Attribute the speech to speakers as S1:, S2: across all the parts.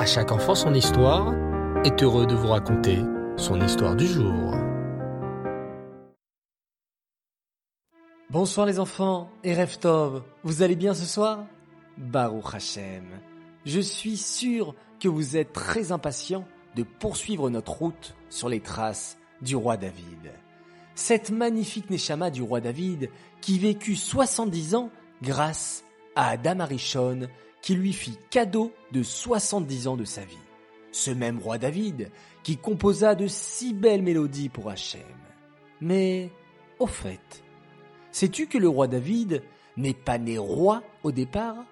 S1: À chaque enfant son histoire est heureux de vous raconter son histoire du jour.
S2: Bonsoir les enfants et Reftov, vous allez bien ce soir? Baruch Hashem, je suis sûr que vous êtes très impatients de poursuivre notre route sur les traces du roi David. Cette magnifique Neshama du roi David qui vécut 70 ans grâce à Adam Arishon qui lui fit cadeau de 70 ans de sa vie. Ce même roi David qui composa de si belles mélodies pour Hachem. Mais, au fait, sais-tu que le roi David n'est pas né roi au départ?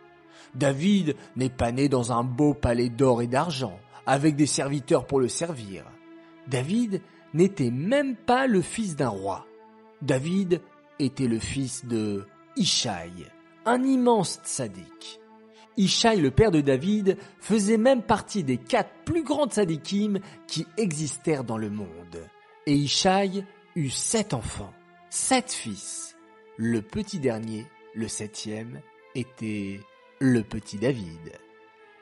S2: David n'est pas né dans un beau palais d'or et d'argent, avec des serviteurs pour le servir. David n'était même pas le fils d'un roi. David était le fils de Ishaï, un immense tzaddik. Ishaï, le père de David, faisait même partie des quatre plus grandes tzaddikim qui existèrent dans le monde. Et Ishaï eut sept enfants, sept fils. Le petit dernier, le septième, était le petit David.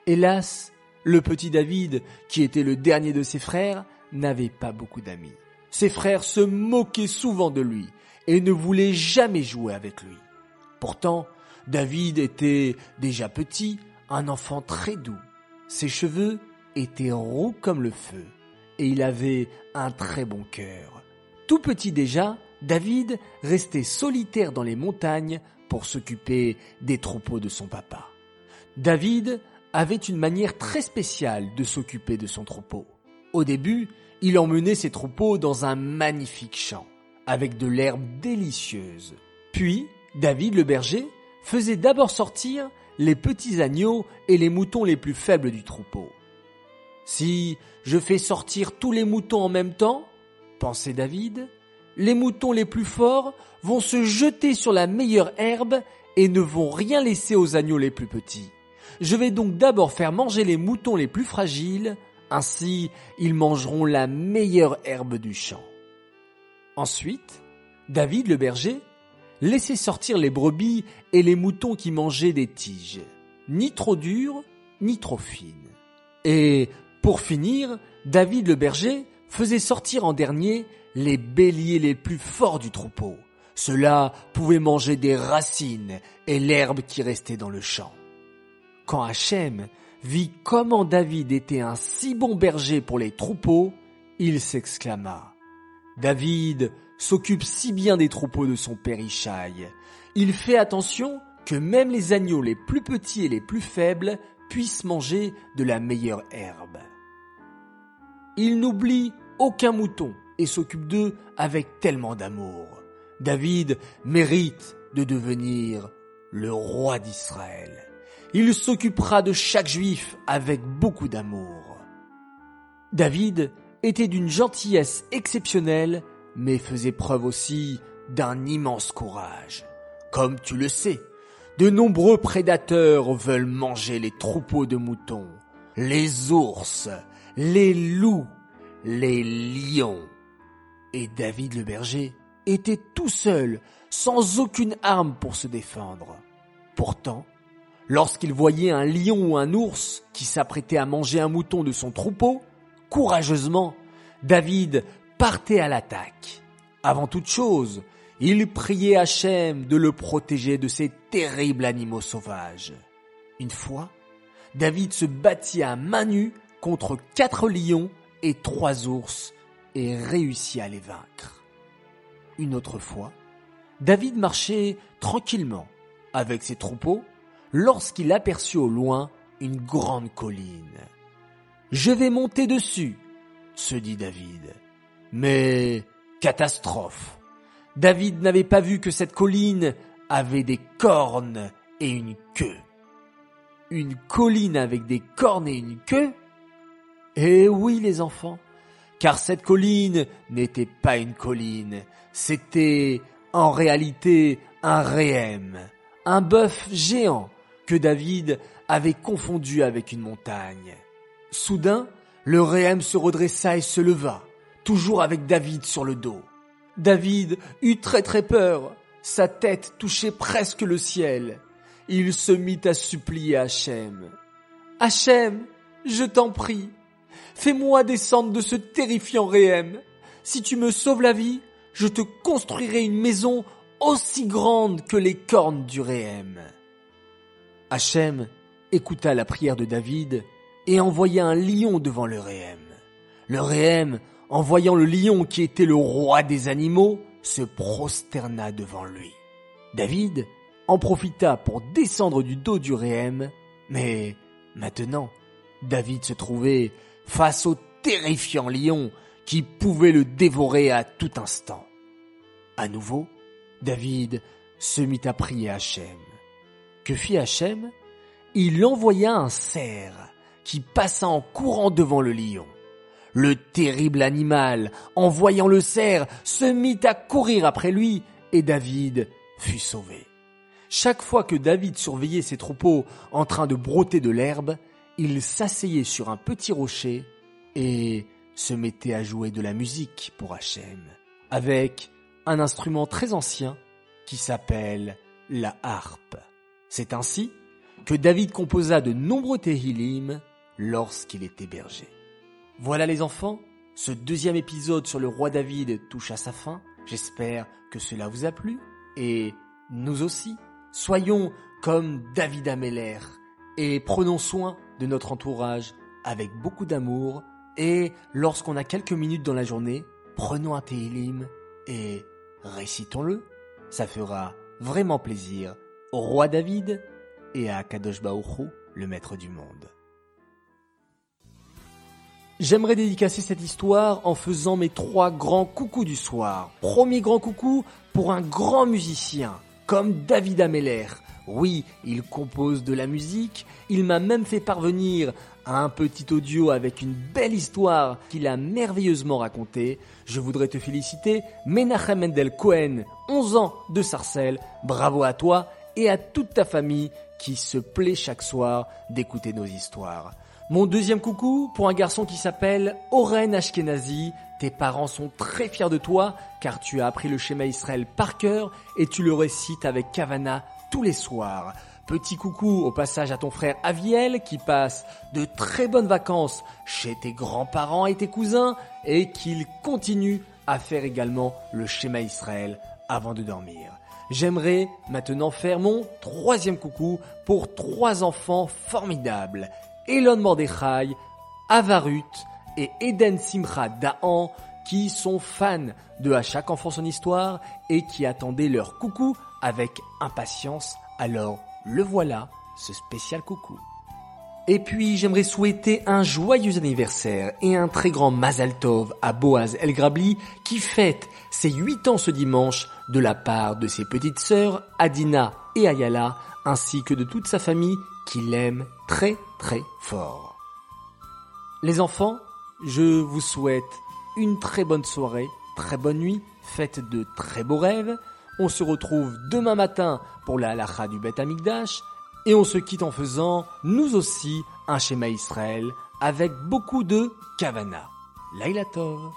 S2: Hélas, le petit David, qui était le dernier de ses frères, n'avait pas beaucoup d'amis. Ses frères se moquaient souvent de lui et ne voulaient jamais jouer avec lui. Pourtant, David était déjà petit, un enfant très doux. Ses cheveux étaient roux comme le feu et il avait un très bon cœur. Tout petit déjà, David restait solitaire dans les montagnes pour s'occuper des troupeaux de son papa. David avait une manière très spéciale de s'occuper de son troupeau. Au début, il emmenait ses troupeaux dans un magnifique champ, avec de l'herbe délicieuse. Puis, David le berger faisait d'abord sortir les petits agneaux et les moutons les plus faibles du troupeau. Si je fais sortir tous les moutons en même temps, pensait David, les moutons les plus forts vont se jeter sur la meilleure herbe et ne vont rien laisser aux agneaux les plus petits. Je vais donc d'abord faire manger les moutons les plus fragiles, ainsi ils mangeront la meilleure herbe du champ. Ensuite, David le berger laissait sortir les brebis et les moutons qui mangeaient des tiges, ni trop dures, ni trop fines. Et, pour finir, David le berger faisait sortir en dernier les béliers les plus forts du troupeau. Ceux-là pouvaient manger des racines et l'herbe qui restait dans le champ. Quand Hachem vit comment David était un si bon berger pour les troupeaux, il s'exclama. David s'occupe si bien des troupeaux de son père Ishaï. Il fait attention que même les agneaux les plus petits et les plus faibles puissent manger de la meilleure herbe. Il n'oublie aucun mouton et s'occupe d'eux avec tellement d'amour. David mérite de devenir le roi d'Israël. Il s'occupera de chaque juif avec beaucoup d'amour. David était d'une gentillesse exceptionnelle, mais faisait preuve aussi d'un immense courage. Comme tu le sais, de nombreux prédateurs veulent manger les troupeaux de moutons, les ours, les loups, les lions. Et David le berger était tout seul, sans aucune arme pour se défendre. Pourtant, lorsqu'il voyait un lion ou un ours qui s'apprêtait à manger un mouton de son troupeau, courageusement, David partait à l'attaque. Avant toute chose, il priait Hachem de le protéger de ces terribles animaux sauvages. Une fois, David se battit à main nue contre quatre lions et trois ours et réussit à les vaincre. Une autre fois, David marchait tranquillement avec ses troupeaux lorsqu'il aperçut au loin une grande colline. Je vais monter dessus, se dit David. Mais catastrophe. David n'avait pas vu que cette colline avait des cornes et une queue. Une colline avec des cornes et une queue? Eh oui les enfants, car cette colline n'était pas une colline, c'était en réalité un réhem, un bœuf géant que David avait confondu avec une montagne. Soudain, le réhem se redressa et se leva, toujours avec David sur le dos. David eut très très peur, sa tête touchait presque le ciel. Il se mit à supplier Hachem. Hachem, je t'en prie, fais-moi descendre de ce terrifiant Réhem. Si tu me sauves la vie, je te construirai une maison aussi grande que les cornes du Réhem. Hachem écouta la prière de David et envoya un lion devant le Réhem. Le Réhem, en voyant le lion qui était le roi des animaux, se prosterna devant lui. David en profita pour descendre du dos du Réhem, mais maintenant, David se trouvait face au terrifiant lion qui pouvait le dévorer à tout instant. À nouveau, David se mit à prier Hachem. Que fit Hachem? Il envoya un cerf qui passa en courant devant le lion. Le terrible animal, en voyant le cerf, se mit à courir après lui et David fut sauvé. Chaque fois que David surveillait ses troupeaux en train de broter de l'herbe, il s'asseyait sur un petit rocher et se mettait à jouer de la musique pour Hachem, avec un instrument très ancien qui s'appelle la harpe. C'est ainsi que David composa de nombreux Tehillim lorsqu'il était berger. Voilà les enfants, ce deuxième épisode sur le roi David touche à sa fin. J'espère que cela vous a plu et nous aussi. Soyons comme David Ameller et prenons soin de notre entourage avec beaucoup d'amour et lorsqu'on a quelques minutes dans la journée, prenons un Tehillim et récitons-le. Ça fera vraiment plaisir au roi David et à Kadosh le maître du monde. J'aimerais dédicacer cette histoire en faisant mes trois grands coucous du soir. Premier grand coucou pour un grand musicien, comme David Ameller. Oui, il compose de la musique, il m'a même fait parvenir un petit audio avec une belle histoire qu'il a merveilleusement racontée. Je voudrais te féliciter, Menachem Mendel Cohen, 11 ans de Sarcelles. Bravo à toi et à toute ta famille qui se plaît chaque soir d'écouter nos histoires. Mon deuxième coucou pour un garçon qui s'appelle Oren Ashkenazi. Tes parents sont très fiers de toi car tu as appris le schéma Israël par cœur et tu le récites avec Kavana tous les soirs. Petit coucou au passage à ton frère Aviel qui passe de très bonnes vacances chez tes grands-parents et tes cousins et qu'il continue à faire également le schéma Israël avant de dormir. J'aimerais maintenant faire mon troisième coucou pour trois enfants formidables. Elon Mordechai, Avarut et Eden Simcha Daan qui sont fans de À chaque enfant son histoire et qui attendaient leur coucou avec impatience. Alors le voilà, ce spécial coucou. Et puis j'aimerais souhaiter un joyeux anniversaire et un très grand Mazal Tov à Boaz El Grabli qui fête ses 8 ans ce dimanche de la part de ses petites sœurs Adina et Ayala ainsi que de toute sa famille qui l'aime très très fort. Les enfants, je vous souhaite une très bonne soirée, très bonne nuit, faites de très beaux rêves. On se retrouve demain matin pour la halacha du Beth Amikdash et on se quitte en faisant, nous aussi, un schéma Israël avec beaucoup de kavana. Laila Tov.